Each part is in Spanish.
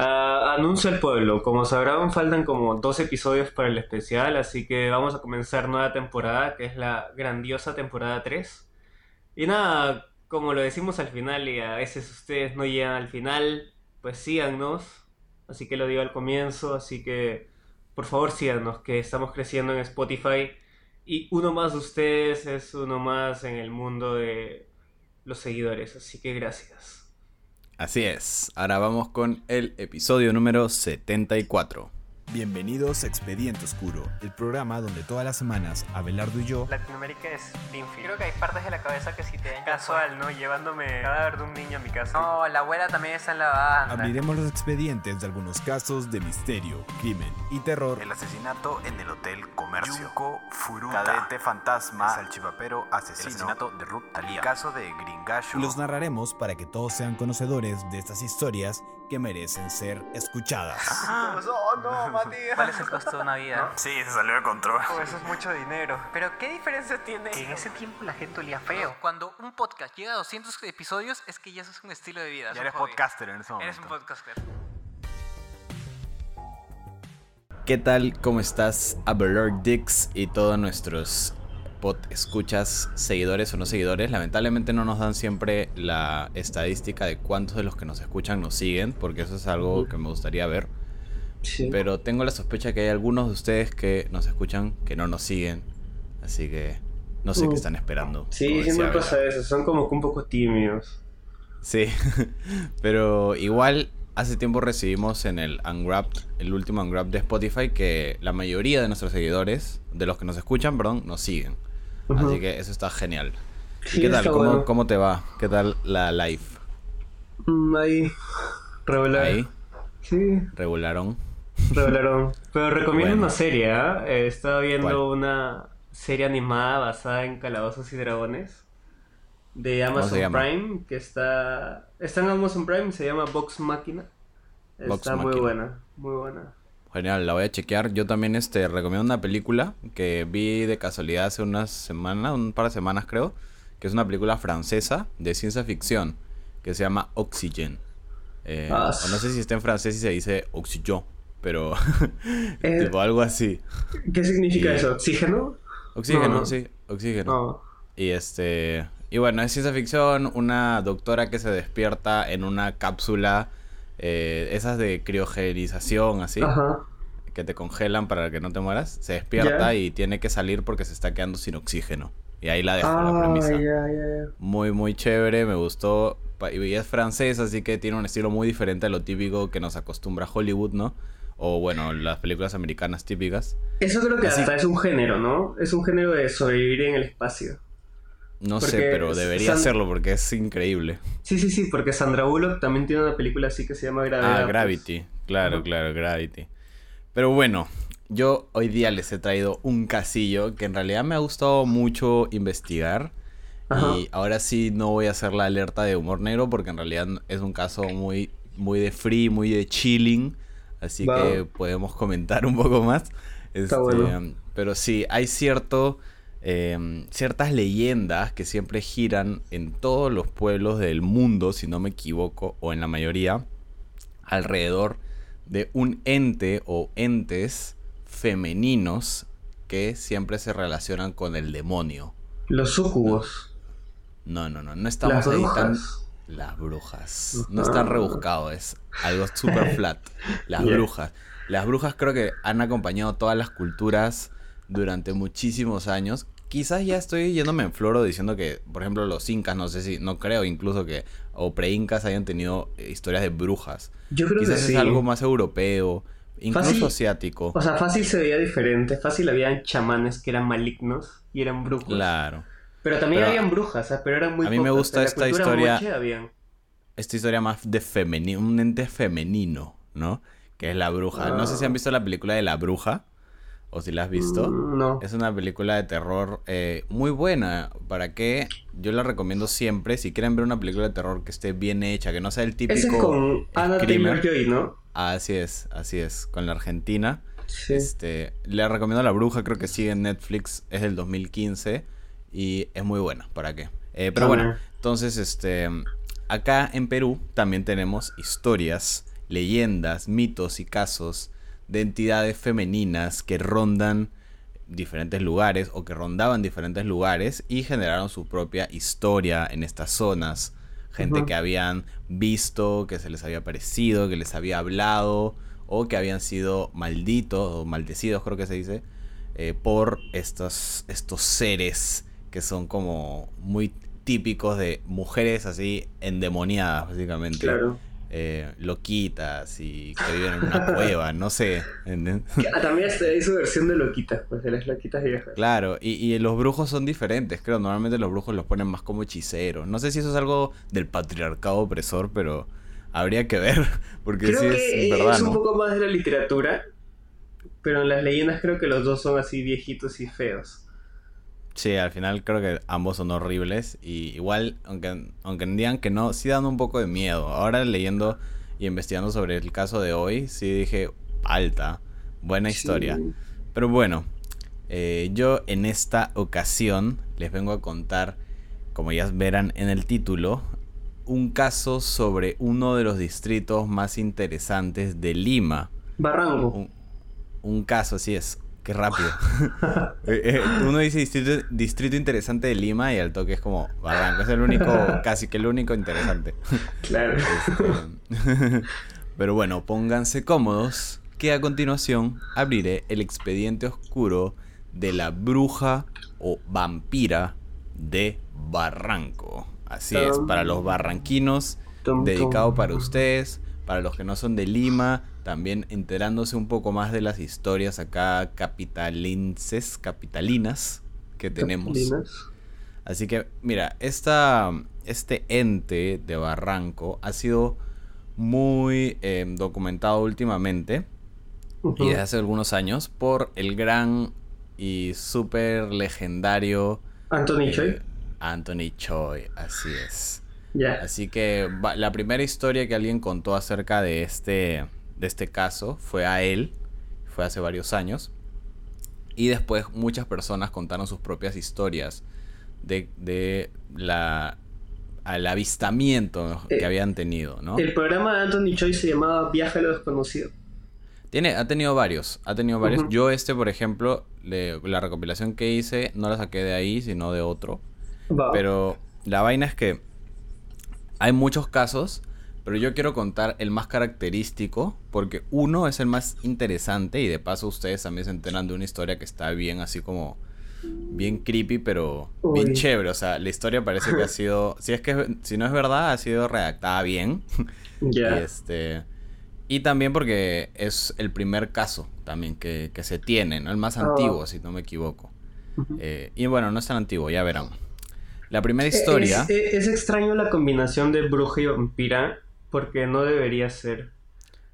Ah, anuncio al pueblo. Como sabrán, faltan como dos episodios para el especial, así que vamos a comenzar nueva temporada, que es la grandiosa temporada 3. Y nada, como lo decimos al final y a veces ustedes no llegan al final, pues síganos. Así que lo digo al comienzo, así que por favor síganos, que estamos creciendo en Spotify. Y uno más de ustedes es uno más en el mundo de los seguidores, así que gracias. Así es, ahora vamos con el episodio número 74. Bienvenidos a Expediente Oscuro, el programa donde todas las semanas Abelardo y yo Latinoamérica es. Creo que hay partes de la cabeza que sí te casual, ¿no? Llevándome el cadáver de un niño a mi casa. No, la abuela también está en la banda. abriremos los expedientes de algunos casos de misterio, crimen y terror. El asesinato en el Hotel Comercio. Yunko Furuta. Cadete fantasma. El salchipapero asesino. El asesinato de Ruth Talía. El caso de Gringallo. Los narraremos para que todos sean conocedores de estas historias que merecen ser escuchadas. Oh, no, Matías. ¿Cuál es el costo de una vida? Sí, se salió de control. Oh, eso es mucho dinero. Pero ¿qué diferencia tiene? Que en ese tiempo la gente olía feo. Cuando un podcast llega a 200 episodios es que ya eso es un estilo de vida. Ya eres podcaster en ese momento. Eres un podcaster. ¿Qué tal? ¿Cómo estás, Abelard Dix y todos nuestros pod escuchas, seguidores o no seguidores? Lamentablemente no nos dan siempre la estadística de cuántos de los que nos escuchan nos siguen, porque eso es algo que me gustaría ver. Sí. Pero tengo la sospecha que hay algunos de ustedes que nos escuchan que no nos siguen. Así que no sé qué están esperando. Sí, siempre pasa eso. Son como que un poco tímidos. Sí, pero igual hace tiempo recibimos en el Unwrapped, el último Unwrapped de Spotify, que la mayoría de nuestros seguidores, de los que nos escuchan, perdón, nos siguen. Así que eso está genial. Sí, ¿Y qué tal? ¿Cómo, bueno. cómo te va? ¿Qué tal la live? Mm, Ahí. Regular. Ahí, Sí, regularon. regularon. Pero recomiendo Bueno. una serie, ¿ah? Eh, estaba viendo ¿Cuál? una serie animada basada en Calabozos y Dragones. De ¿Cómo se Amazon llama? Prime, que está... Está en Amazon Prime, se llama Machina. Vox Está muy buena, muy buena. Genial, la voy a chequear. Yo también este, recomiendo una película que vi de casualidad hace unas semanas, un par de semanas creo, que es una película francesa de ciencia ficción que se llama Oxygen. Eh, Ah, no sé si está en francés y se dice Oxygen, pero Eh, tipo algo así. ¿Qué significa Y- eso? ¿Oxígeno? Oxígeno, no. sí, oxígeno. No. Y este. Y bueno, es ciencia ficción, una doctora que se despierta en una cápsula, eh, esas de criogenización, así, Ajá. que te congelan para que no te mueras. Se despierta y tiene que salir porque se está quedando sin oxígeno. Y ahí la dejo la Ah, premisa. Muy, muy chévere, me gustó. Y es francés, así que tiene un estilo muy diferente a lo típico que nos acostumbra Hollywood, ¿no? O bueno, las películas americanas típicas. Eso creo que Así- hasta es un género, ¿no? Es un género de sobrevivir en el espacio. No sé, pero debería San- hacerlo porque es increíble. Sí, sí, sí, porque Sandra Bullock también tiene una película así que se llama Gravedad. Ah, pues. Gravity. Claro, claro, Gravity. Pero bueno, yo hoy día les he traído un casillo que en realidad me ha gustado mucho investigar. Ajá. Y ahora sí no voy a hacer la alerta de humor negro porque en realidad es un caso muy, muy de free, muy de chilling. Así que podemos comentar un poco más. Este, bueno. Pero sí, hay cierto, eh, ciertas leyendas que siempre giran en todos los pueblos del mundo, si no me equivoco, o en la mayoría, alrededor de un ente o entes femeninos que siempre se relacionan con el demonio. Los sucubos. No, no, no, no Las estamos ahí tan... brujas. Las brujas. No es tan Ah. rebuscado, es algo super flat. Las brujas. Las brujas creo que han acompañado todas las culturas durante muchísimos años. Quizás ya estoy yéndome en floro diciendo que, por ejemplo, los incas, no sé si, no creo incluso que, o pre-incas hayan tenido eh, historias de brujas. Yo creo Quizás que es sí. algo más europeo, incluso Fácil. asiático. O sea, fácil se veía diferente. Fácil habían chamanes que eran malignos y eran brujos. Claro. Pero también Pero habían brujas, ¿ah? pero eran muy a mí me gusta esta historia- esta historia más de femenino, un ente femenino, ¿no? Que es la bruja. No sé si han visto la película de la bruja, o si la has visto. Mm, No. Es una película de terror eh, muy buena. ¿Para qué? Yo la recomiendo siempre. Si quieren ver una película de terror que esté bien hecha, que no sea el típico. Ese es con Anna screamer. Taylor-Joy, ¿no? Así es, así es. Con la Argentina. Sí. Este, le recomiendo La Bruja, creo que sigue en Netflix, es del 2015 y es muy buena, ¿para qué? Eh, pero Ah, bueno, bueno. entonces, este, acá en Perú también tenemos historias leyendas, mitos y casos de entidades femeninas que rondan diferentes lugares o que rondaban diferentes lugares y generaron su propia historia en estas zonas. Gente que habían visto, que se les había parecido, que les había hablado o que habían sido malditos o maldecidos, creo que se dice, eh, por estos, estos seres que son como muy típicos de mujeres así endemoniadas, básicamente. Claro. Eh, loquitas y que viven en una cueva, no sé. Ah, también hay su versión de loquitas, pues de las loquitas viejas. Claro, y, y, los brujos son diferentes, creo. Normalmente los brujos los ponen más como hechiceros. No sé si eso es algo del patriarcado opresor, pero habría que ver, porque creo sí que es verdad. Es un poco más de la literatura, pero en las leyendas creo que los dos son así viejitos y feos. Sí, al final creo que ambos son horribles. Y igual, aunque, aunque digan que no, sí dan un poco de miedo. Ahora leyendo y investigando sobre el caso de hoy, sí dije, alta, buena historia. Sí. Pero bueno, eh, yo en esta ocasión les vengo a contar, como ya verán en el título, un caso sobre uno de los distritos más interesantes de Lima. Barranco. Un, un caso, así es, Qué rápido. Eh, eh, Uno dice distrito, distrito, interesante de Lima y al toque es como Barranco. Es el único, casi que el único interesante. Claro. Este, pero bueno, pónganse cómodos que a continuación abriré el expediente oscuro de la bruja o vampira de Barranco. Así es, para los barranquinos, dedicado para ustedes, para los que no son de Lima, también enterándose un poco más de las historias acá capitalinces, capitalinas que tenemos. Capitalinas. Así que, mira, esta, este ente de Barranco ha sido muy eh, documentado últimamente Uh y desde hace algunos años por el gran y súper legendario Anthony eh, Choi. Anthony Choi, así es. Así que va- la primera historia que alguien contó acerca de este, de este caso fue a él, fue hace varios años. Y después muchas personas contaron sus propias historias de, de la, al avistamiento Eh, que habían tenido, ¿no? El programa de Anthony Choi se llamaba Viaje a lo desconocido. Tiene, ha tenido varios, ha tenido varios. Yo este, por ejemplo, le- la recopilación que hice no la saqué de ahí, sino de otro. Pero la vaina es que hay muchos casos, pero yo quiero contar el más característico, porque uno es el más interesante y de paso ustedes también se enteran de una historia que está bien así como bien creepy, pero bien chévere. O sea, la historia parece que ha sido, si es que si no es verdad, ha sido redactada bien. ya. Y este y también porque es el primer caso también que, que se tiene, ¿no? El más Ah. antiguo, si no me equivoco. Eh, y bueno, no es tan antiguo, ya verán. La primera historia... Es, es- es extraño la combinación de bruja y vampira, porque no debería ser.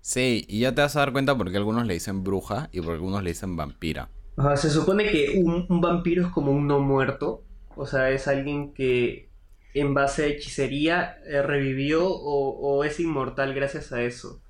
Sí, y ya te vas a dar cuenta porque algunos le dicen bruja y por algunos le dicen vampira. Ajá, se supone que un, un vampiro es como un no muerto, o sea, es alguien que en base a hechicería eh, revivió o, o es inmortal gracias a eso.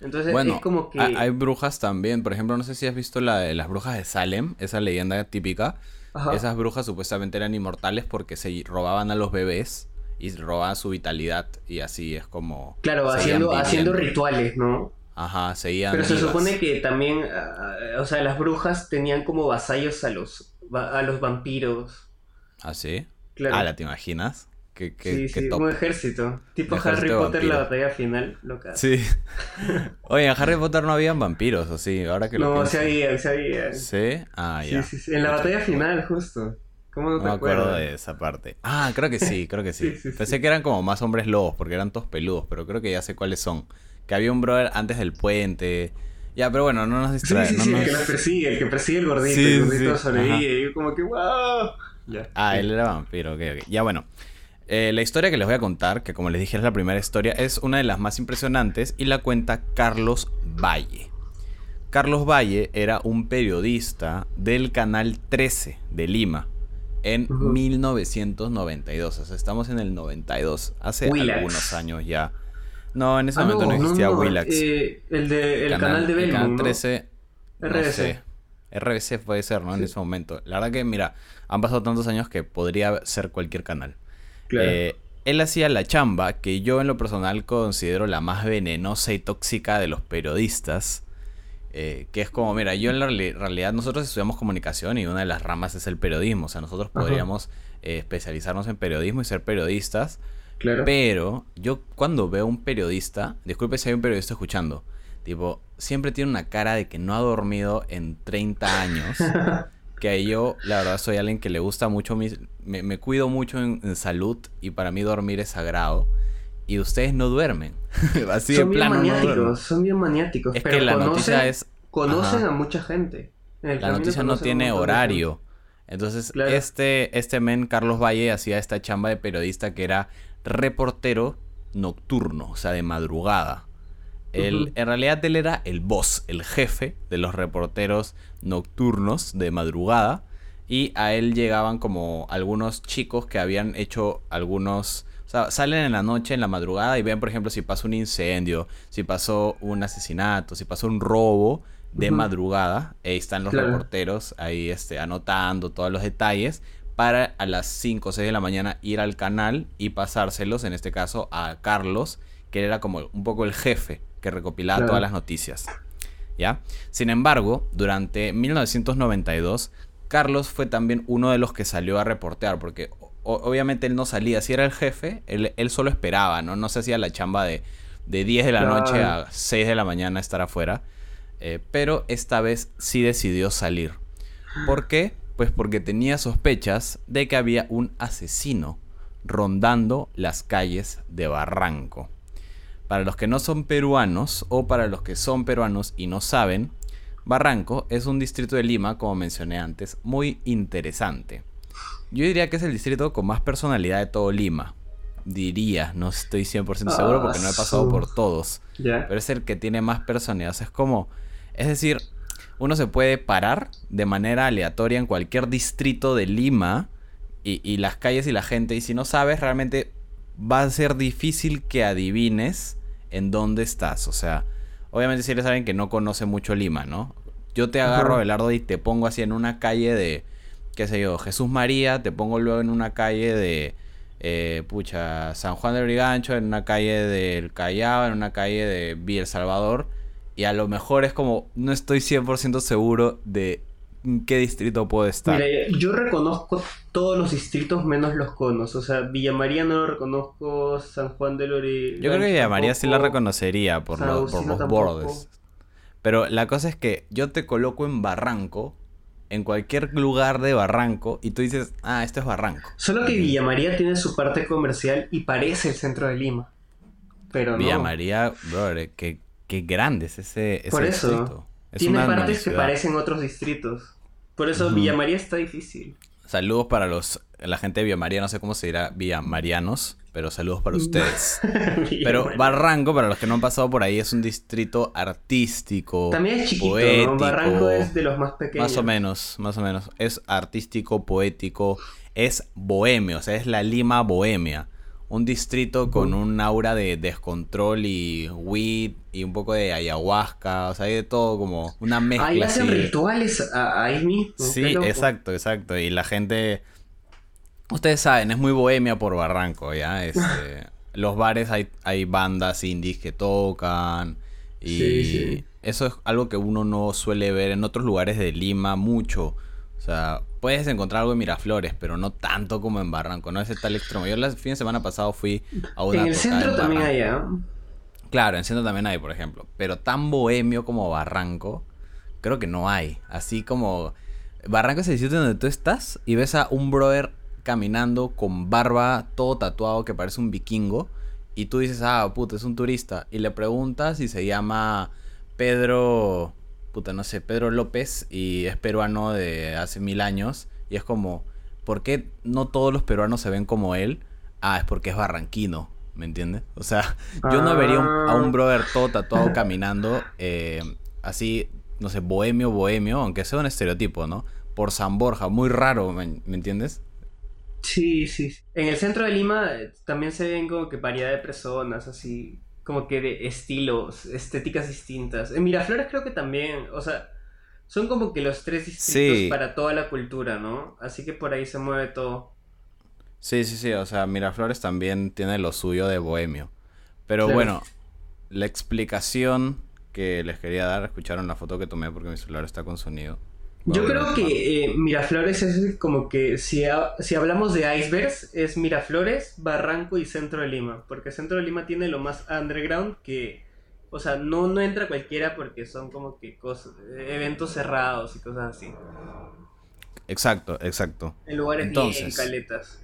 Entonces Bueno, es como que... ha- hay brujas también. Por ejemplo, no sé si has visto la de las brujas de Salem, esa leyenda típica. Ajá. Esas brujas supuestamente eran inmortales porque se robaban a los bebés y robaban su vitalidad y así es como... Claro, haciendo, haciendo rituales, ¿no? Ajá, seguían Pero se vivas. supone que también, ah, o sea, las brujas tenían como vasallos a los, a los vampiros. ¿Ah, sí? Claro. Ah, ¿la te imaginas? ¿Qué, qué, sí, sí, top? un ejército. Tipo Harry Potter, la batalla final, loca. Sí. Oye, en Harry Potter no habían vampiros, ¿o sí? Ahora que lo No, pienso. se había, se había. ¿Sí? Ah, Sí, ya. sí, sí. En la batalla final, justo. ¿Cómo no No te me acuerdo acuerdas? de esa parte. Ah, creo que sí, creo que sí. Sí, sí, sí. Pensé que eran como más hombres lobos, porque eran todos peludos, pero creo que ya sé cuáles son. Que había un brother antes del puente. Ya, pero bueno, no nos Sí, distrae. sí, no sí, nos- el que los persigue, el que persigue el gordito, Sí, el gordito sí, sobrevive, y yo como que wow. Ya. Ah, sí. él era vampiro, ok, ok. Ya bueno. Eh, la historia que les voy a contar, que como les dije es la primera historia, es una de las más impresionantes y la cuenta Carlos Valle. Carlos Valle era un periodista del Canal 13 de Lima en Ujú. 1992. O sea, estamos en el 92, hace Willax. algunos años ya. No, en ese Ah, momento no, existía no, Willax. eh, el, de, el canal, de el Belmont, canal ¿no? 13, no RBC. sé. RBC puede ser, ¿no? En ese momento. La verdad que, mira, han pasado tantos años que podría ser cualquier canal. Claro. Eh, él hacía la chamba que yo en lo personal considero la más venenosa y tóxica de los periodistas. eh, que es como, mira, yo en la reali- realidad nosotros estudiamos comunicación y una de las ramas es el periodismo. O sea, nosotros podríamos eh, especializarnos en periodismo y ser periodistas. Claro. Pero yo cuando veo un periodista, disculpe si hay un periodista escuchando, tipo, siempre tiene una cara de que no ha dormido en 30 años. que yo, la verdad, soy alguien que le gusta mucho, mis- me, me cuido mucho en, en salud y para mí dormir es sagrado. Y ustedes no duermen. Así son de bien plano no duermen. maniáticos, son bien maniáticos. Es pero que la conocen, noticia es... Conocen Ajá. a mucha gente. La noticia no tiene horario. Entonces, Claro. este, este men, Carlos Valle, hacía esta chamba de periodista que era reportero nocturno, o sea, de madrugada. Él. En realidad, él era el boss, el jefe de los reporteros nocturnos de madrugada. Y a él llegaban como algunos chicos que habían hecho algunos... O sea, salen en la noche, en la madrugada, y ven, por ejemplo, si pasó un incendio, si pasó un asesinato, si pasó un robo de madrugada. Ahí están los Claro. reporteros ahí este, anotando todos los detalles para a las 5 o 6 de la mañana ir al canal y pasárselos, en este caso, a Carlos, que era como un poco el jefe que recopilaba Claro. todas las noticias. ¿Ya? Sin embargo, durante 1992, Carlos fue también uno de los que salió a reportear, porque obviamente él no salía, si era el jefe, él, él solo esperaba, ¿no? No se hacía la chamba de, de 10 de la Claro. noche a 6 de la mañana estar afuera. Eh, pero esta vez sí decidió salir. ¿Por qué? Pues porque tenía sospechas de que había un asesino rondando las calles de Barranco. Para los que no son peruanos o para los que son peruanos y no saben, Barranco es un distrito de Lima, como mencioné antes, muy interesante. Yo diría que es el distrito con más personalidad de todo Lima. Diría, no estoy 100% seguro porque no he pasado Ah, por su- todos pero es el que tiene más personalidad. O sea, es como, es decir, uno se puede parar de manera aleatoria en cualquier distrito de Lima y, y las calles y la gente, y si no sabes, realmente va a ser difícil que adivines en dónde estás. O sea, obviamente si eres alguien que no conoce mucho Lima, ¿no? Yo te agarro, Ajá. Abelardo, y te pongo así en una calle de, qué sé yo, Jesús María, te pongo luego en una calle de, eh, pucha, San Juan de Brigancho, en una calle del Callao, en una calle de Villa El Salvador. Y a lo mejor es como, no estoy 100% seguro de en qué distrito puedo estar. Mira, yo reconozco todos los distritos menos los conos. O sea, Villa María no lo reconozco, San Juan de Lore. Yo creo que Villa María sí la reconocería por, los- por bordes. Pero la cosa es que yo te coloco en Barranco, en cualquier lugar de Barranco, y tú dices, ah, esto es Barranco. Solo que Villa María tiene su parte comercial y parece el centro de Lima. Pero Villa no. María, brother, qué, qué grande es ese, ese Por eso, distrito. Es tiene partes que parecen otros distritos. Por eso. Villa María está difícil. Saludos para los la gente de Villa María, no sé cómo se dirá Villa Marianos, pero saludos para ustedes. Villa Pero. Barranco, para los que no han pasado por ahí, es un distrito artístico. También es chiquito, poético, ¿no? Barranco es de los más pequeños. Más o menos, más o menos. Es artístico, poético, es bohemio, o sea, es la Lima bohemia. Un distrito con un aura de descontrol y weed y un poco de ayahuasca, o sea, hay de todo como una mezcla Ahí hacen así. rituales ahí mismo. Sí, exacto, exacto. Y la gente. Ustedes saben, es muy bohemia por Barranco, ¿ya? Este, los bares hay, hay bandas indies que tocan. Y Sí, sí. eso es algo que uno no suele ver en otros lugares de Lima mucho. O sea, puedes encontrar algo en Miraflores, pero no tanto como en Barranco, no es tal extremo. Yo el fin de semana pasado fui a una En el centro también hay, ¿ah? Claro, en Centro también hay, por ejemplo. Pero tan bohemio como Barranco, creo que no hay. Así como. Barranco es el sitio donde tú estás y ves a un brother caminando con barba, todo tatuado, que parece un vikingo. Y tú dices, ah, puta, es un turista. Y le preguntas y se llama Pedro. Puta, no sé, Pedro López. Y es peruano de hace mil años. Y es como, ¿por qué no todos los peruanos se ven como él? Ah, es porque es barranquino. ¿Me entiendes? O sea, yo no vería un- a un Ah. brother todo tatuado caminando eh, así, no sé, bohemio, bohemio, aunque sea un estereotipo, ¿no? Por San Borja, muy raro, ¿me, me entiendes? Sí, sí. En el centro de Lima eh, también se ven como que variedad de personas, así, como que de estilos, estéticas distintas. En Miraflores creo que también, o sea, son como que los tres distritos Sí. para toda la cultura, ¿no? Así que por ahí se mueve todo. Sí, sí, sí, o sea, Miraflores también tiene lo suyo de bohemio. Pero Claro. bueno, la explicación que les quería dar, escucharon la foto que tomé porque mi celular está con sonido. Yo creo que eh, Miraflores es como que si, ha- si hablamos de icebergs, es Miraflores, Barranco y Centro de Lima. Porque Centro de Lima tiene lo más underground que, o sea, no, no entra cualquiera porque son como que cosas, eventos cerrados y cosas así. Exacto, exacto. En lugares bien Entonces. caletas.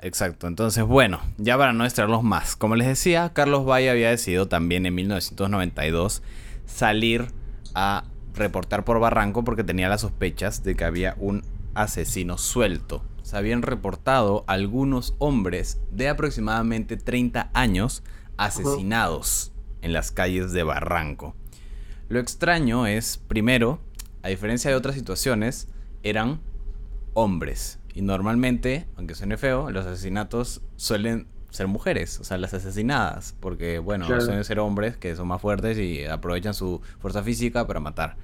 Exacto, entonces bueno, ya para no extraerlos más, como les decía, Carlos Valle había decidido también en 1992 salir a reportar por Barranco porque tenía las sospechas de que había un asesino suelto. Se habían reportado algunos hombres de aproximadamente 30 años asesinados en las calles de Barranco. Lo extraño es, primero, a diferencia de otras situaciones, eran hombres. Y normalmente, aunque suene feo, los asesinatos suelen ser mujeres, o sea, las asesinadas, porque bueno, Claro. suelen ser hombres que son más fuertes y aprovechan su fuerza física para matar.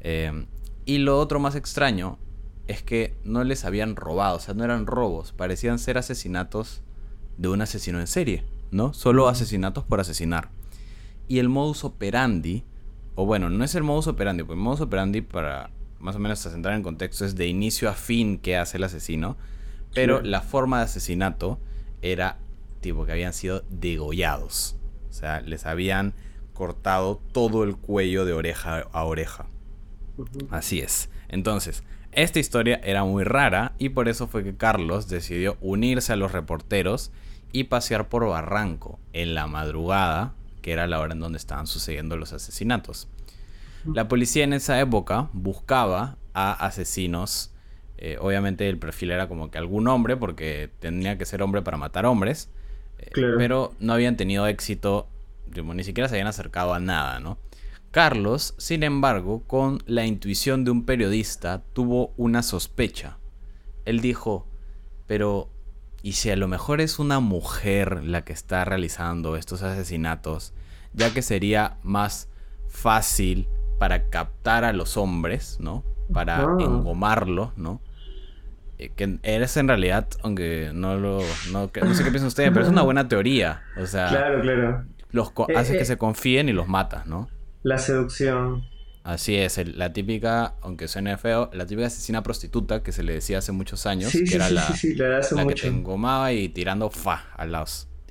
Eh, y lo otro más extraño es que no les habían robado, o sea, no eran robos, parecían ser asesinatos de un asesino en serie, ¿no? Solo asesinatos por asesinar. Y el modus operandi, o bueno, no es el modus operandi, porque el modus operandi para más o menos centrar en contexto es de inicio a fin que hace el asesino, pero la forma de asesinato era tipo que habían sido degollados. O sea, les habían cortado todo el cuello de oreja a oreja. Así es. Entonces, esta historia era muy rara y por eso fue que Carlos decidió unirse a los reporteros y pasear por Barranco en la madrugada, que era la hora en donde estaban sucediendo los asesinatos. La policía en esa época buscaba a asesinos. eh, obviamente el perfil era como que algún hombre, porque tenía que ser hombre para matar hombres. Claro. Pero no habían tenido éxito, ni siquiera se habían acercado a nada, ¿no? Carlos, sin embargo, con la intuición de un periodista, tuvo una sospecha. Él dijo, pero ¿y si a lo mejor es una mujer la que está realizando estos asesinatos? Ya que sería más fácil para captar a los hombres, ¿no? Para Ah. engomarlos, ¿no? Eh, Que eres en realidad, aunque no lo... No, que- no sé qué piensan ustedes, pero es una buena teoría. O sea, Claro, claro. los Eh, hace eh. que se confíen y los matas, ¿no? La seducción. Así es, el- la típica, aunque suene feo, la típica asesina prostituta que se le decía hace muchos años, Sí, que sí, era sí, la, la que te engomaba y tirando fa al lado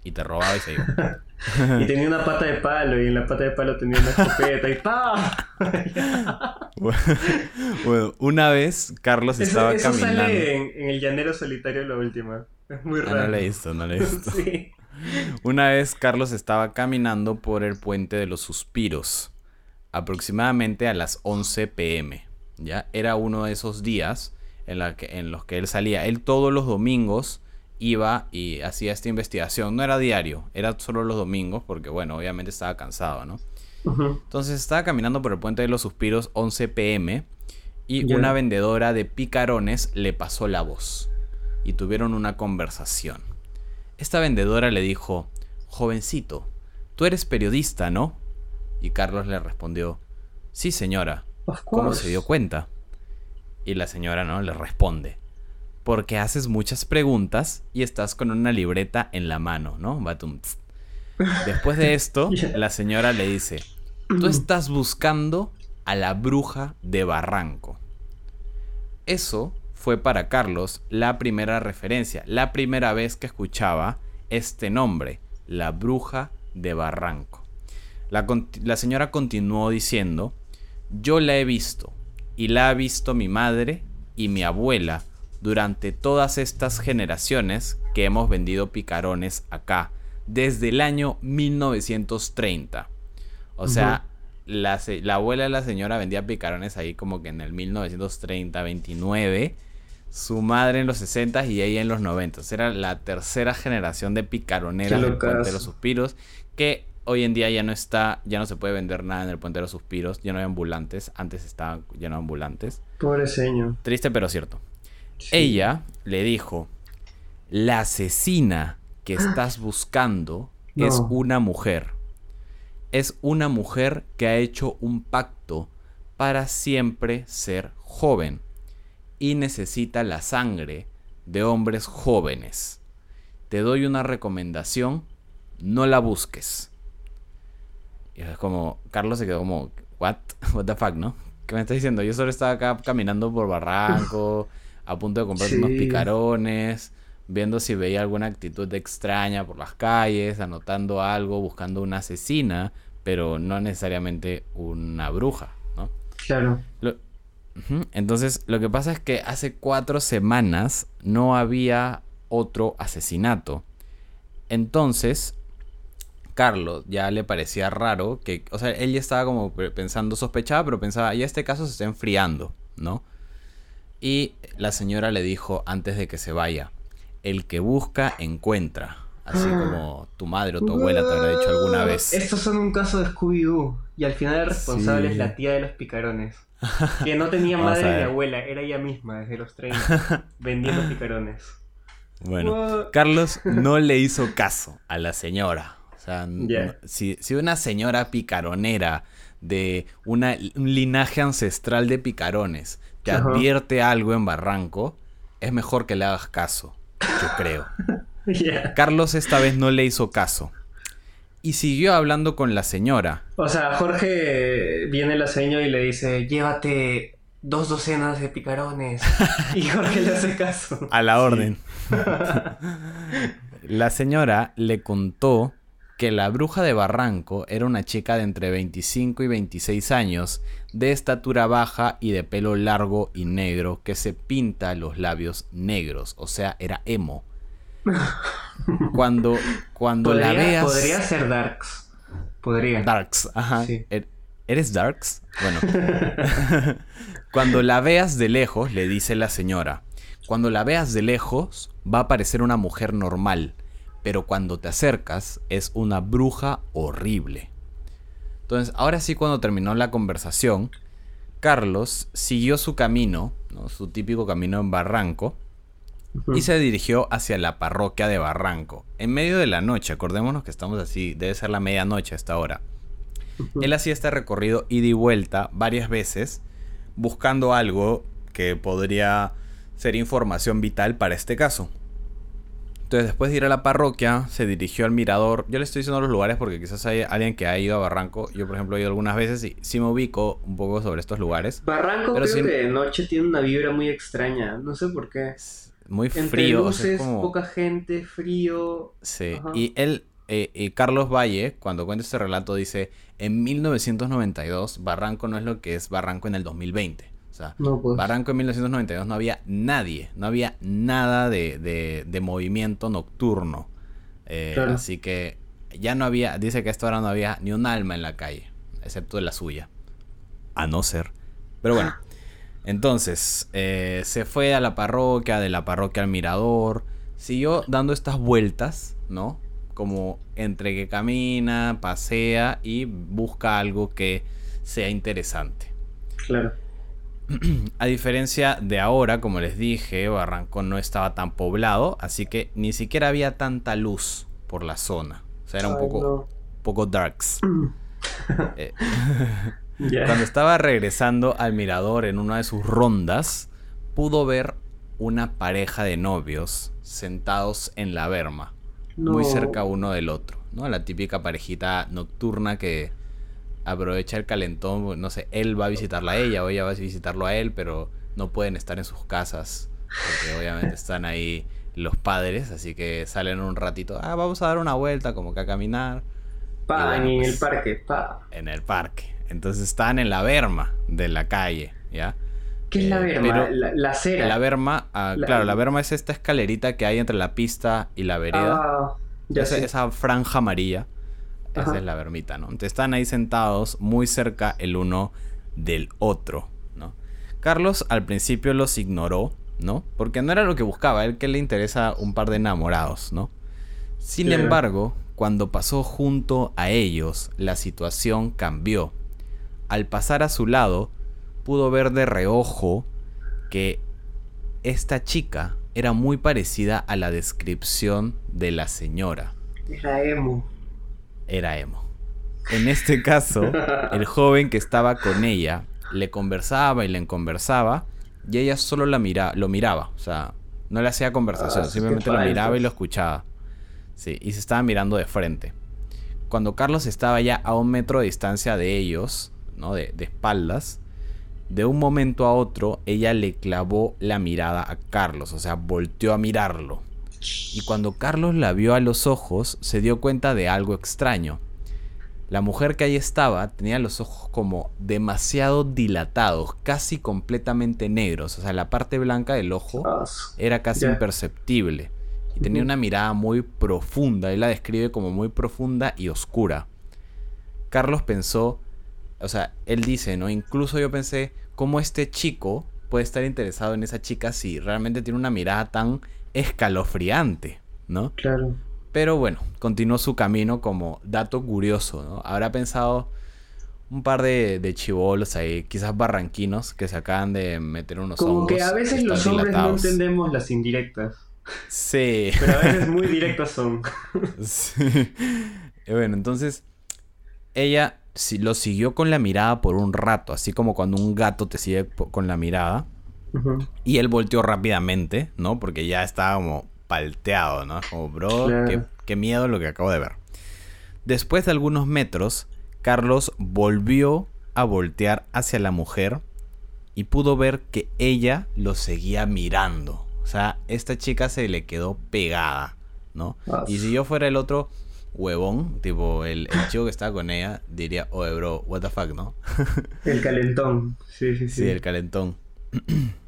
y te robaba y se iba. Y tenía una pata de palo y en la pata de palo tenía una escopeta y ¡pa! bueno, una vez Carlos estaba eso caminando. sale en, en El Llanero Solitario la última. Es muy Ah, raro. no lo he visto, no lo he visto. Sí. Una vez Carlos estaba caminando por el puente de los suspiros, aproximadamente a las 11 pm. ¿ya? Era uno de esos días en, la que- en los que él salía. Él todos los domingos iba y hacía esta investigación. No era diario, era solo los domingos porque, bueno, obviamente estaba cansado, ¿no? Entonces estaba caminando por el puente de los suspiros 11 pm y una vendedora de picarones le pasó la voz y tuvieron una conversación. Esta vendedora le dijo, jovencito, tú eres periodista, ¿no? Y Carlos le respondió, sí señora, ¿cómo se dio cuenta? Y la señora, ¿no? Le responde, porque haces muchas preguntas y estás con una libreta en la mano, ¿no? Después de esto, la señora le dice, tú estás buscando a la bruja de Barranco. Eso fue para Carlos la primera referencia, la primera vez que escuchaba este nombre, la bruja de Barranco. La, la señora continuó diciendo, yo la he visto y la ha visto mi madre y mi abuela durante todas estas generaciones que hemos vendido picarones acá, desde el año 1930. O sea, la, abuela de la señora vendía picarones ahí como que en el 1930, 29. Su madre en los 60 y ella en los 90. Era la tercera generación de picaroneras del Puente de los Suspiros. Que hoy en día ya no está, ya no se puede vender nada en el Puente de los Suspiros. Ya no hay ambulantes. Antes estaban lleno de ambulantes. Pobre señor. Triste pero cierto. Sí. Ella le dijo, la asesina que estás buscando es una mujer. Es una mujer que ha hecho un pacto para siempre ser joven y necesita la sangre de hombres jóvenes. Te doy una recomendación, no la busques. Y es como, Carlos se quedó como, what? What the fuck, ¿no? ¿Qué me estás diciendo? Yo solo estaba acá caminando por Barranco, a punto de comprar unos Sí. picarones, viendo si veía alguna actitud extraña por las calles, anotando algo, buscando una asesina, pero no necesariamente una bruja, ¿no? Claro. Lo- Entonces, lo que pasa es que hace cuatro semanas no había otro asesinato. Entonces, Carlos ya le parecía raro que, o sea, él ya estaba como pe- pensando, sospechaba, pero pensaba, ya este caso se está enfriando, ¿no? Y la señora le dijo antes de que se vaya, el que busca, encuentra. Así como tu madre o tu abuela te habrá dicho alguna vez. Estos son un caso de Scooby-Doo. Y al final el responsable Sí. es la tía de los picarones. Que no tenía madre ni abuela, era ella misma desde los 30, vendiendo picarones. Bueno, What? Carlos no le hizo caso a la señora. O sea, si una señora picaronera de una, un linaje ancestral de picarones te Ajá. advierte algo en Barranco, es mejor que le hagas caso, yo creo. Carlos esta vez no le hizo caso. Y siguió hablando con la señora. O sea, Jorge viene la señora y le dice, llévate dos docenas de picarones. Y Jorge le hace caso. A la orden. La señora le contó que la bruja de Barranco era una chica de entre 25 y 26 años, de estatura baja y de pelo largo y negro, que se pinta los labios negros, o sea, era emo. Cuando, cuando la veas... podría ser Darks. Podría. Darks, ajá. Sí. Er- ¿Eres Darks? Bueno. Cuando la veas de lejos, le dice la señora, cuando la veas de lejos va a parecer una mujer normal, pero cuando te acercas es una bruja horrible. Entonces, ahora sí, cuando terminó la conversación, Carlos siguió su camino, ¿no? su típico camino en Barranco, y se dirigió hacia la parroquia de Barranco. En medio de la noche, acordémonos que estamos así, debe ser la medianoche a esta hora. Él hacía este recorrido ida y vuelta varias veces, buscando algo que podría ser información vital para este caso. Entonces, después de ir a la parroquia, se dirigió al mirador. Yo le estoy diciendo los lugares porque quizás hay alguien que ha ido a Barranco. Yo, por ejemplo, he ido algunas veces y sí me ubico un poco sobre estos lugares. Barranco Pero creo que de noche tiene una vibra muy extraña. No sé por qué. Muy Entre frío. o sea, es luces, como- poca gente, frío. Sí, Ajá. y él, eh, eh, Carlos Valle, cuando cuenta este relato, dice, en 1992 Barranco no es lo que es Barranco en el 2020. O sea, No, pues. Barranco en 1992 no había nadie, no había nada de, de- de movimiento nocturno. Eh, Claro. Así que ya no había, dice que a esta hora no había ni un alma en la calle, excepto de la suya. A no ser. Pero bueno, entonces eh, se fue a la parroquia, de la parroquia al mirador, siguió dando estas vueltas, ¿no? Como entre que camina, pasea y busca algo que sea interesante. Claro. A diferencia de ahora, como les dije, Barranco no estaba tan poblado, así que ni siquiera había tanta luz por la zona. O sea, era un poco, poco darks. Eh, cuando estaba regresando al mirador en una de sus rondas, pudo ver una pareja de novios sentados en la berma, muy cerca uno del otro, ¿no? La típica parejita nocturna que aprovecha el calentón, no sé, él va a visitarla a ella o ella va a visitarlo a él, pero no pueden estar en sus casas, porque obviamente están ahí los padres, así que salen un ratito, ah, vamos a dar una vuelta, como que a caminar Pa, bueno, en pues- el parque, pa. en el parque. Entonces están en la berma de la calle, ¿ya? ¿Qué es la Eh, verma? pero- La, la acera. La berma, ah, La- claro, la berma es esta escalerita que hay entre la pista y la vereda. Ah, ya sé. esa franja amarilla. Esa es la bermita, ¿no? Entonces están ahí sentados muy cerca el uno del otro, ¿no? Carlos al principio los ignoró, ¿no? Porque no era lo que buscaba, él que le interesa un par de enamorados, ¿no? Sin embargo, cuando pasó junto a ellos, la situación cambió. Al pasar a su lado, pudo ver de reojo que esta chica era muy parecida a la descripción de la señora. Era emo. Era emo. En este caso, el joven que estaba con ella le conversaba y le conversaba y ella solo la mira, lo miraba. O sea, No le hacía conversación, Ah, simplemente lo miraba y lo escuchaba. Sí, y se estaba mirando de frente. Cuando Carlos estaba ya a un metro de distancia de ellos, ¿no? De, de espaldas, de un momento a otro, ella le clavó la mirada a Carlos, o sea, volteó a mirarlo. Y cuando Carlos la vio a los ojos, se dio cuenta de algo extraño. La mujer que ahí estaba tenía los ojos como demasiado dilatados, casi completamente negros. O sea, la parte blanca del ojo era casi imperceptible. Y tenía una mirada muy profunda. Él la describe como muy profunda y oscura. Carlos pensó, o sea, él dice, ¿no? Incluso yo pensé, ¿cómo este chico puede estar interesado en esa chica si realmente tiene una mirada tan escalofriante, ¿no? Claro. Pero bueno, continuó su camino como dato curioso, ¿no? Habrá pensado un par de, de chivolos ahí, quizás barranquinos, que se acaban de meter unos Como hongos que a veces los hombres no entendemos las indirectas. Sí. Pero a veces muy directas son. Sí. Y bueno, entonces ella lo siguió con la mirada por un rato, así como cuando un gato te sigue con la mirada. Y él volteó rápidamente, ¿no? Porque ya estaba como palteado, ¿no? Como, bro, qué, qué miedo lo que acabo de ver. Después de algunos metros, Carlos volvió a voltear hacia la mujer y pudo ver que ella lo seguía mirando. O sea, esta chica se le quedó pegada, ¿no? Y si yo fuera el otro huevón, tipo el, el chico que estaba con ella, diría, oye, bro, what the fuck, ¿no? El calentón. Sí, sí, sí. Sí, el calentón.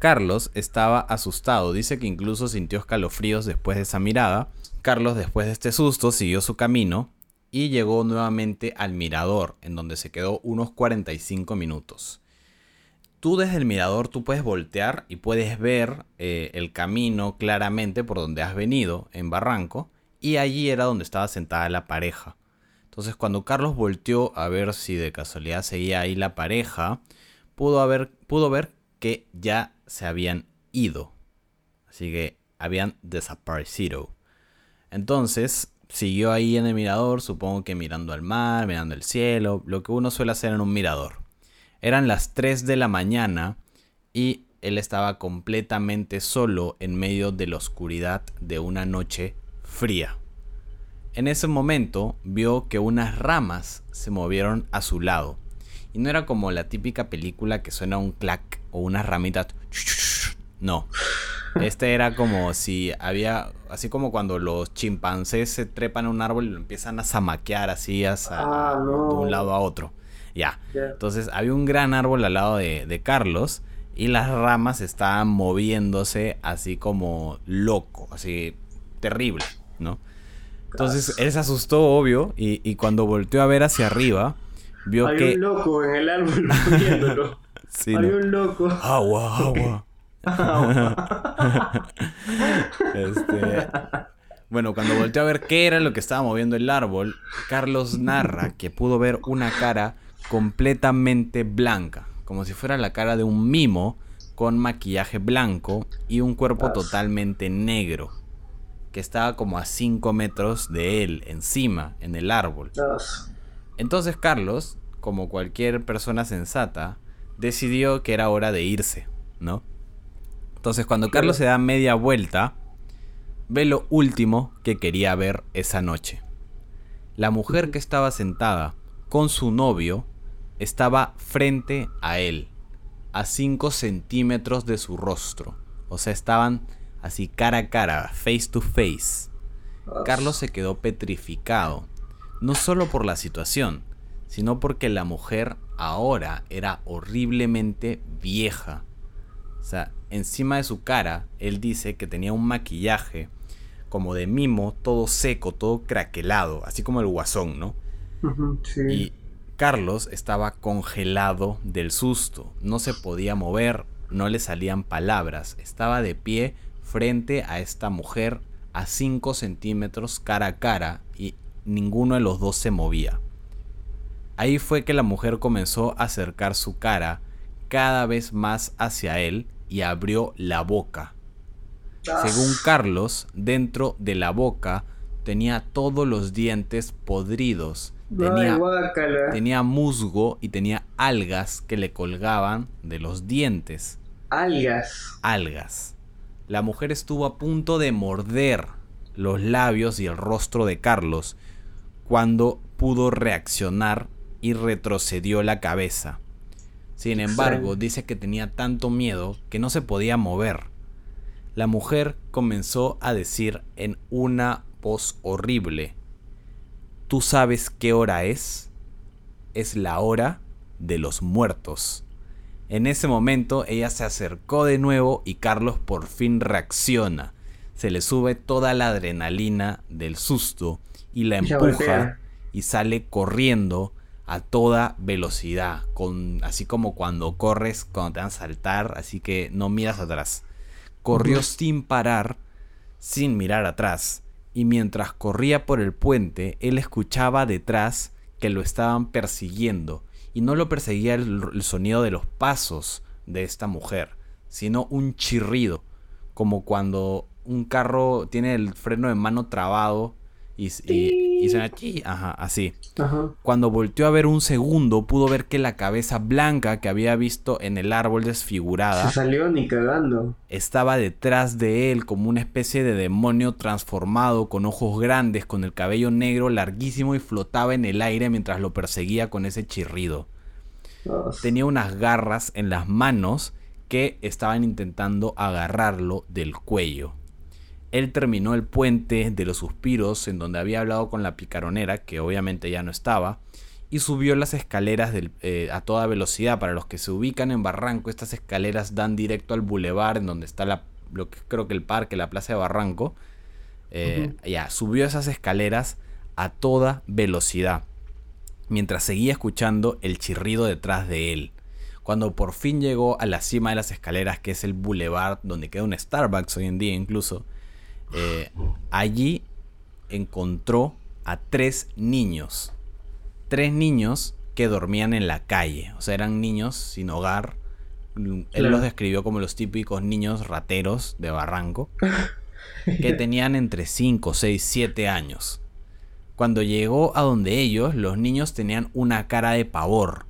Carlos estaba asustado. Dice que incluso sintió escalofríos después de esa mirada. Carlos, después de este susto, siguió su camino y llegó nuevamente al mirador, en donde se quedó unos 45 minutos. Tú desde el mirador tú puedes voltear y puedes ver eh, el camino claramente por donde has venido, en Barranco, y allí era donde estaba sentada la pareja. Entonces cuando Carlos volteó a ver si de casualidad seguía ahí la pareja, pudo, haber, pudo ver que ya se habían ido. Así que habían desaparecido. Entonces siguió ahí en el mirador, supongo que mirando al mar, mirando el cielo, lo que uno suele hacer en un mirador. Eran las 3 de la mañana y él estaba completamente solo en medio de la oscuridad de una noche fría. En ese momento vio que unas ramas se movieron a su lado. Y no era como la típica película que suena un clac o unas ramitas. No. Este era como si había, así como cuando los chimpancés se trepan a un árbol y lo empiezan a zamaquear así hacia- Ah, no. de un lado a otro. Ya. Ya. Entonces había un gran árbol al lado de, de Carlos y las ramas estaban moviéndose así como loco, así terrible, ¿no? Entonces él se asustó, obvio, y, y cuando volteó a ver hacia arriba, vio Hay que... un loco en el árbol viéndolo. Sí, Hay ¿no? un loco. Agua, agua. Este, bueno, cuando volteó a ver qué era lo que estaba moviendo el árbol, Carlos narra que pudo ver una cara completamente blanca, como si fuera la cara de un mimo con maquillaje blanco y un cuerpo totalmente negro, que estaba como a 5 metros de él, encima, en el árbol. Entonces Carlos, como cualquier persona sensata, decidió que era hora de irse, ¿no? Entonces cuando Carlos se da media vuelta, ve lo último que quería ver esa noche. La mujer que estaba sentada con su novio estaba frente a él, a 5 centímetros de su rostro. O sea, estaban así cara a cara, face to face. Carlos se quedó petrificado, no solo por la situación, sino porque la mujer ahora era horriblemente vieja. O sea, encima de su cara, él dice que tenía un maquillaje como de mimo, todo seco, todo craquelado, así como el guasón, ¿no? Sí. Y Carlos estaba congelado del susto, no se podía mover, no le salían palabras, estaba de pie frente a esta mujer a 5 centímetros cara a cara y ninguno de los dos se movía. Ahí fue que la mujer comenzó a acercar su cara cada vez más hacia él y abrió la boca. Ah, Según Carlos, dentro de la boca tenía todos los dientes podridos, tenía Ay, tenía musgo y tenía algas que le colgaban de los dientes. Algas. Algas. La mujer estuvo a punto de morder los labios y el rostro de Carlos cuando pudo reaccionar y retrocedió la cabeza. Sin embargo, dice que tenía tanto miedo que no se podía mover. La mujer comenzó a decir en una voz horrible, ¿tú sabes qué hora es? Es la hora de los muertos. En ese momento ella se acercó de nuevo y Carlos por fin reacciona. Se le sube toda la adrenalina del susto y la empuja y sale corriendo a toda velocidad, con, así como cuando corres, cuando te van a saltar, así que no miras atrás. Corrió sin parar, sin mirar atrás, y mientras corría por el puente, él escuchaba detrás que lo estaban persiguiendo, y no lo perseguía el, sonido de los pasos de esta mujer, sino un chirrido, como cuando un carro tiene el freno de mano trabado y, y, suena aquí, ajá, así. Cuando volteó a ver un segundo, pudo ver que la cabeza blanca que había visto en el árbol desfigurada. Se salió ni cagando. Estaba detrás de él como una especie de demonio transformado, con ojos grandes, con el cabello negro larguísimo y flotaba en el aire mientras lo perseguía con ese chirrido. Tenía unas garras en las manos que estaban intentando agarrarlo del cuello. Él terminó el puente de los suspiros en donde había hablado con la picaronera, que obviamente ya no estaba, y subió las escaleras eh, a toda velocidad. Para los que se ubican en Barranco, estas escaleras dan directo al bulevar en donde está la, lo que creo que el parque, la plaza de Barranco. Eh, ya, subió esas escaleras a toda velocidad, mientras seguía escuchando el chirrido detrás de él. Cuando por fin llegó a la cima de las escaleras, que es el bulevar donde queda un Starbucks hoy en día incluso, eh, allí encontró a tres niños. Tres niños que dormían en la calle. O sea, eran niños sin hogar. Él los describió como los típicos niños rateros de Barranco. que tenían entre 5, 6, 7 años. Cuando llegó a donde ellos, los niños tenían una cara de pavor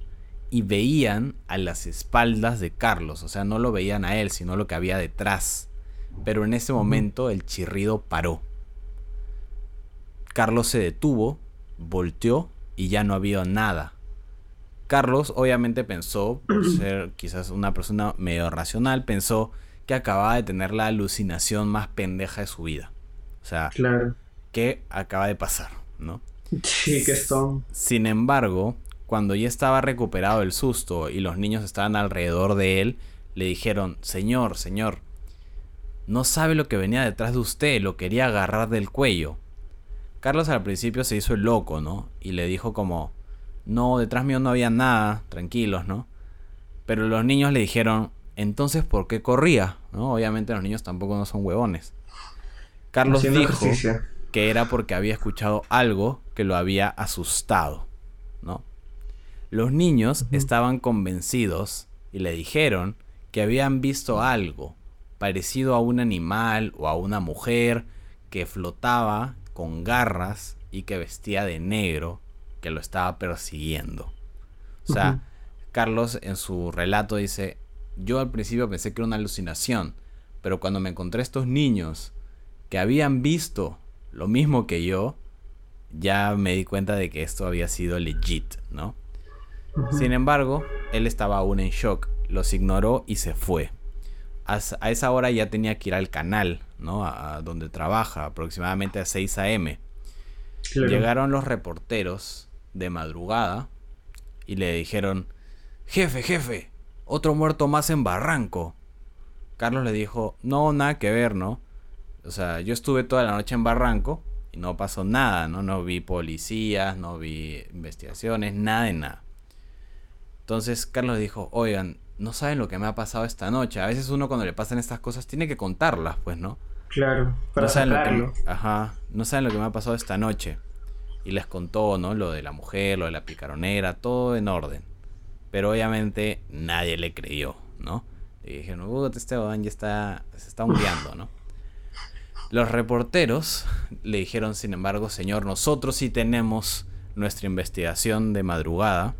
y veían a las espaldas de Carlos, o sea, no lo veían a él, sino lo que había detrás pero en ese momento el chirrido paró. Carlos se detuvo, volteó y ya no había nada. Carlos obviamente pensó, por ser quizás una persona medio racional, pensó que acababa de tener la alucinación más pendeja de su vida. O sea, claro. ¿qué acaba de pasar? ¿No? Sí, que son. Sin embargo, cuando ya estaba recuperado el susto y los niños estaban alrededor de él, le dijeron, Señor, Señor, no sabe lo que venía detrás de usted, lo quería agarrar del cuello. Carlos al principio se hizo el loco, ¿no? Y le dijo como, no, detrás mío no había nada, tranquilos, ¿no? Pero los niños le dijeron, entonces, ¿por qué corría? ¿No? Obviamente los niños tampoco no son huevones. Carlos dijo que era porque había escuchado algo que lo había asustado, ¿no? Los niños estaban convencidos y le dijeron que habían visto algo, parecido a un animal o a una mujer que flotaba con garras y que vestía de negro que lo estaba persiguiendo. O sea, Carlos en su relato dice, yo al principio pensé que era una alucinación, pero cuando me encontré estos niños que habían visto lo mismo que yo, ya me di cuenta de que esto había sido legit, ¿no? Sin embargo, él estaba aún en shock, los ignoró y se fue a, esa hora ya tenía que ir al canal, ¿no? A, donde trabaja, aproximadamente a 6 a.m. Llegaron los reporteros de madrugada y le dijeron, jefe, jefe, otro muerto más en Barranco. Carlos le dijo, no, nada que ver, ¿no? O sea, yo estuve toda la noche en Barranco y no pasó nada, ¿no? No vi policías, no vi investigaciones, nada de nada. Entonces Carlos dijo, oigan, no saben lo que me ha pasado esta noche. A veces uno cuando le pasan estas cosas tiene que contarlas, pues, ¿no? Claro, para no saben lo que, Ajá, no saben lo que me ha pasado esta noche. Y les contó, ¿no? Lo de la mujer, lo de la picaronera, todo en orden. Pero obviamente nadie le creyó, ¿no? Y dijeron, uh, este ya está, se está hundiendo, ¿no? Los reporteros le dijeron, sin embargo, señor, nosotros sí tenemos nuestra investigación de madrugada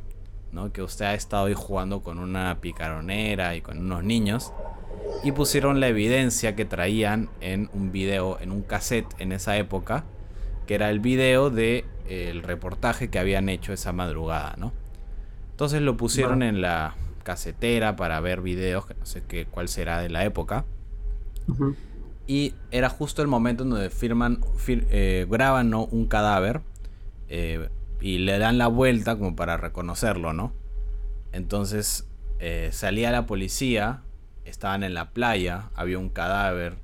que usted ha estado ahí jugando con una picaronera y con unos niños. y pusieron la evidencia que traían en un video, en un cassette en esa época, que era el video de eh, el reportaje que habían hecho esa madrugada, ¿no? Entonces lo pusieron en la casetera para ver videos, que no sé qué, cuál será de la época. Y era justo el momento en donde firman, eh, graban ¿no? un cadáver eh, y le dan la vuelta como para reconocerlo, ¿no? Entonces salía la policía estaban en la playa, había un cadáver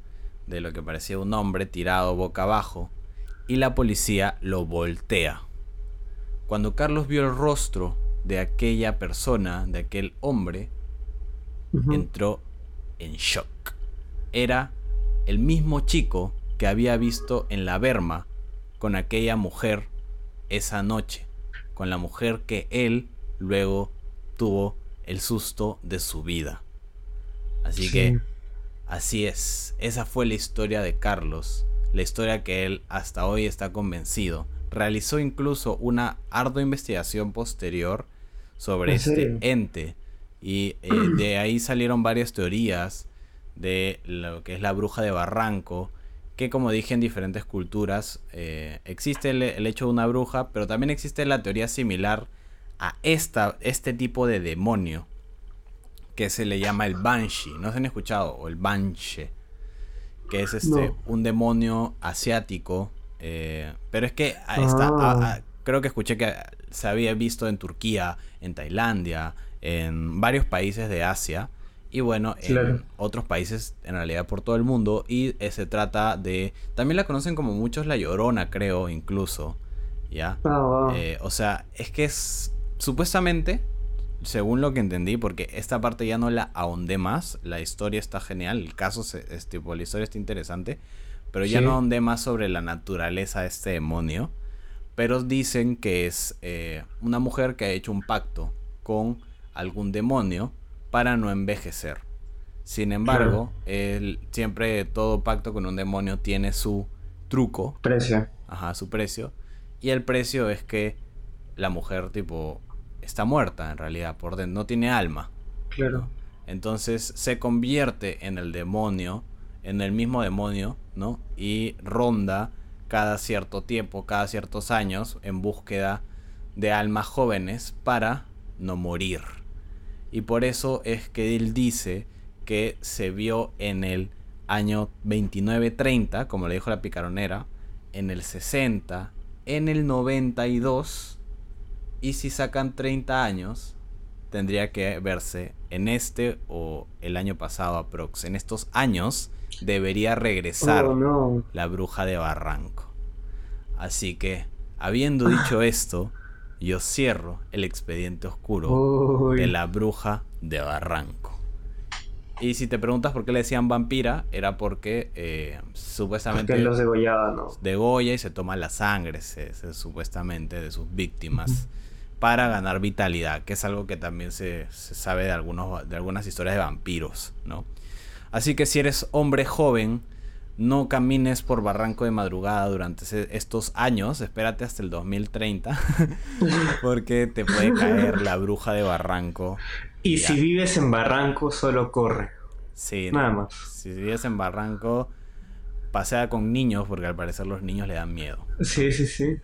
de lo que parecía un hombre tirado boca abajo y la policía lo voltea. Cuando Carlos vio el rostro de aquella persona, de aquel hombre, entró en shock. Era el mismo chico que había visto en la Berma con aquella mujer esa noche, con la mujer que él luego tuvo el susto de su vida. Así que así es. Esa fue la historia de Carlos. La historia que él hasta hoy está convencido. Realizó incluso una ardua investigación posterior sobre este ente. Y eh, de ahí salieron varias teorías de lo que es la bruja de Barranco. Que como dije en diferentes culturas eh, existe el, el, hecho de una bruja, pero también existe la teoría similar a esta, este tipo de demonio que se le llama el Banshee. ¿No se han escuchado? O el Banshee. Que es este un demonio asiático. Eh, pero es que está, ah. creo que escuché que se había visto en Turquía, en Tailandia, en varios países de Asia. Y bueno, en otros países en realidad por todo el mundo. Y eh, se trata de... También la conocen como muchos la llorona, creo, incluso. ¿Ya? Ah, eh, o sea, es que es... Supuestamente según lo que entendí, porque esta parte ya no la ahondé más, la historia está genial, el caso, es, tipo, la historia está interesante, pero ya no ahondé más sobre la naturaleza de este demonio, pero dicen que es eh, una mujer que ha hecho un pacto con algún demonio para no envejecer. Sin embargo, siempre todo pacto con un demonio tiene su truco. Precio. Ajá, su precio. Y el precio es que la mujer, tipo, está muerta en realidad, por dentro, no tiene alma. Claro. Entonces se convierte en el demonio, en el mismo demonio, ¿no? Y ronda cada cierto tiempo, cada ciertos años, en búsqueda de almas jóvenes para no morir. Y por eso es que él dice que se vio en el año 29-30, como le dijo la picaronera, en el 60, en el 92 y si sacan 30 años, tendría que verse en este o el año pasado aprox. En estos años debería regresar oh, la bruja de Barranco. Así que, habiendo dicho esto, yo cierro el expediente oscuro de la bruja de Barranco. Y si te preguntas por qué le decían vampira, era porque eh, supuestamente... Porque los degollaba, ¿no? Degolla y se toma la sangre, supuestamente, de sus víctimas para ganar vitalidad, que es algo que también se, sabe de, algunos, de algunas historias de vampiros, ¿no? Así que si eres hombre joven, no camines por Barranco de madrugada durante estos años, espérate hasta el 2030, porque te puede caer la bruja de Barranco. Y si vives en Barranco, solo corre. Sí, nada más. Si vives en Barranco, pasea con niños, porque al parecer los niños le dan miedo. Sí, sí, sí.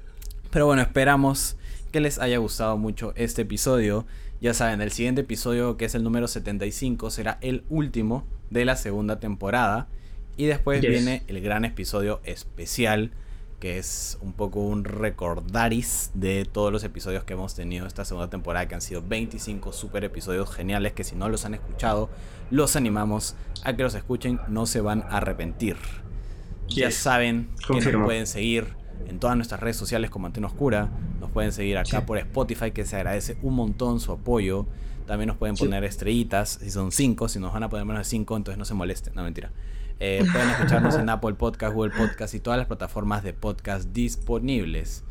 Pero bueno, esperamos que les haya gustado mucho este episodio. Ya saben, el siguiente episodio, que es el número 75, será el último de la segunda temporada. Y después viene el gran episodio especial, que es un poco un recordaris de todos los episodios que hemos tenido esta segunda temporada, que han sido 25 super episodios geniales, que si no los han escuchado, los animamos a que los escuchen, no se van a arrepentir. Ya saben que nos pueden seguir en todas nuestras redes sociales como Antena Oscura. Nos pueden seguir acá por Spotify, que se agradece un montón su apoyo. También nos pueden poner estrellitas, si son cinco, si nos van a poner menos de cinco, entonces no se molesten, no mentira. Eh, pueden escucharnos en Apple Podcast, Google Podcast y todas las plataformas de podcast disponibles.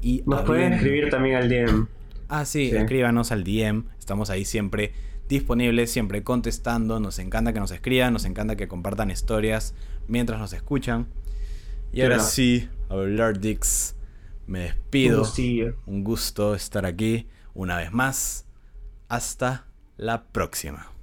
Y nos pueden escribir también al DM. Ah, sí, escríbanos al DM. Estamos ahí siempre disponibles, siempre contestando. Nos encanta que nos escriban, nos encanta que compartan historias mientras nos escuchan. Y ahora sí, hablar Dix. Me despido. Un gusto estar aquí una vez más. Hasta la próxima.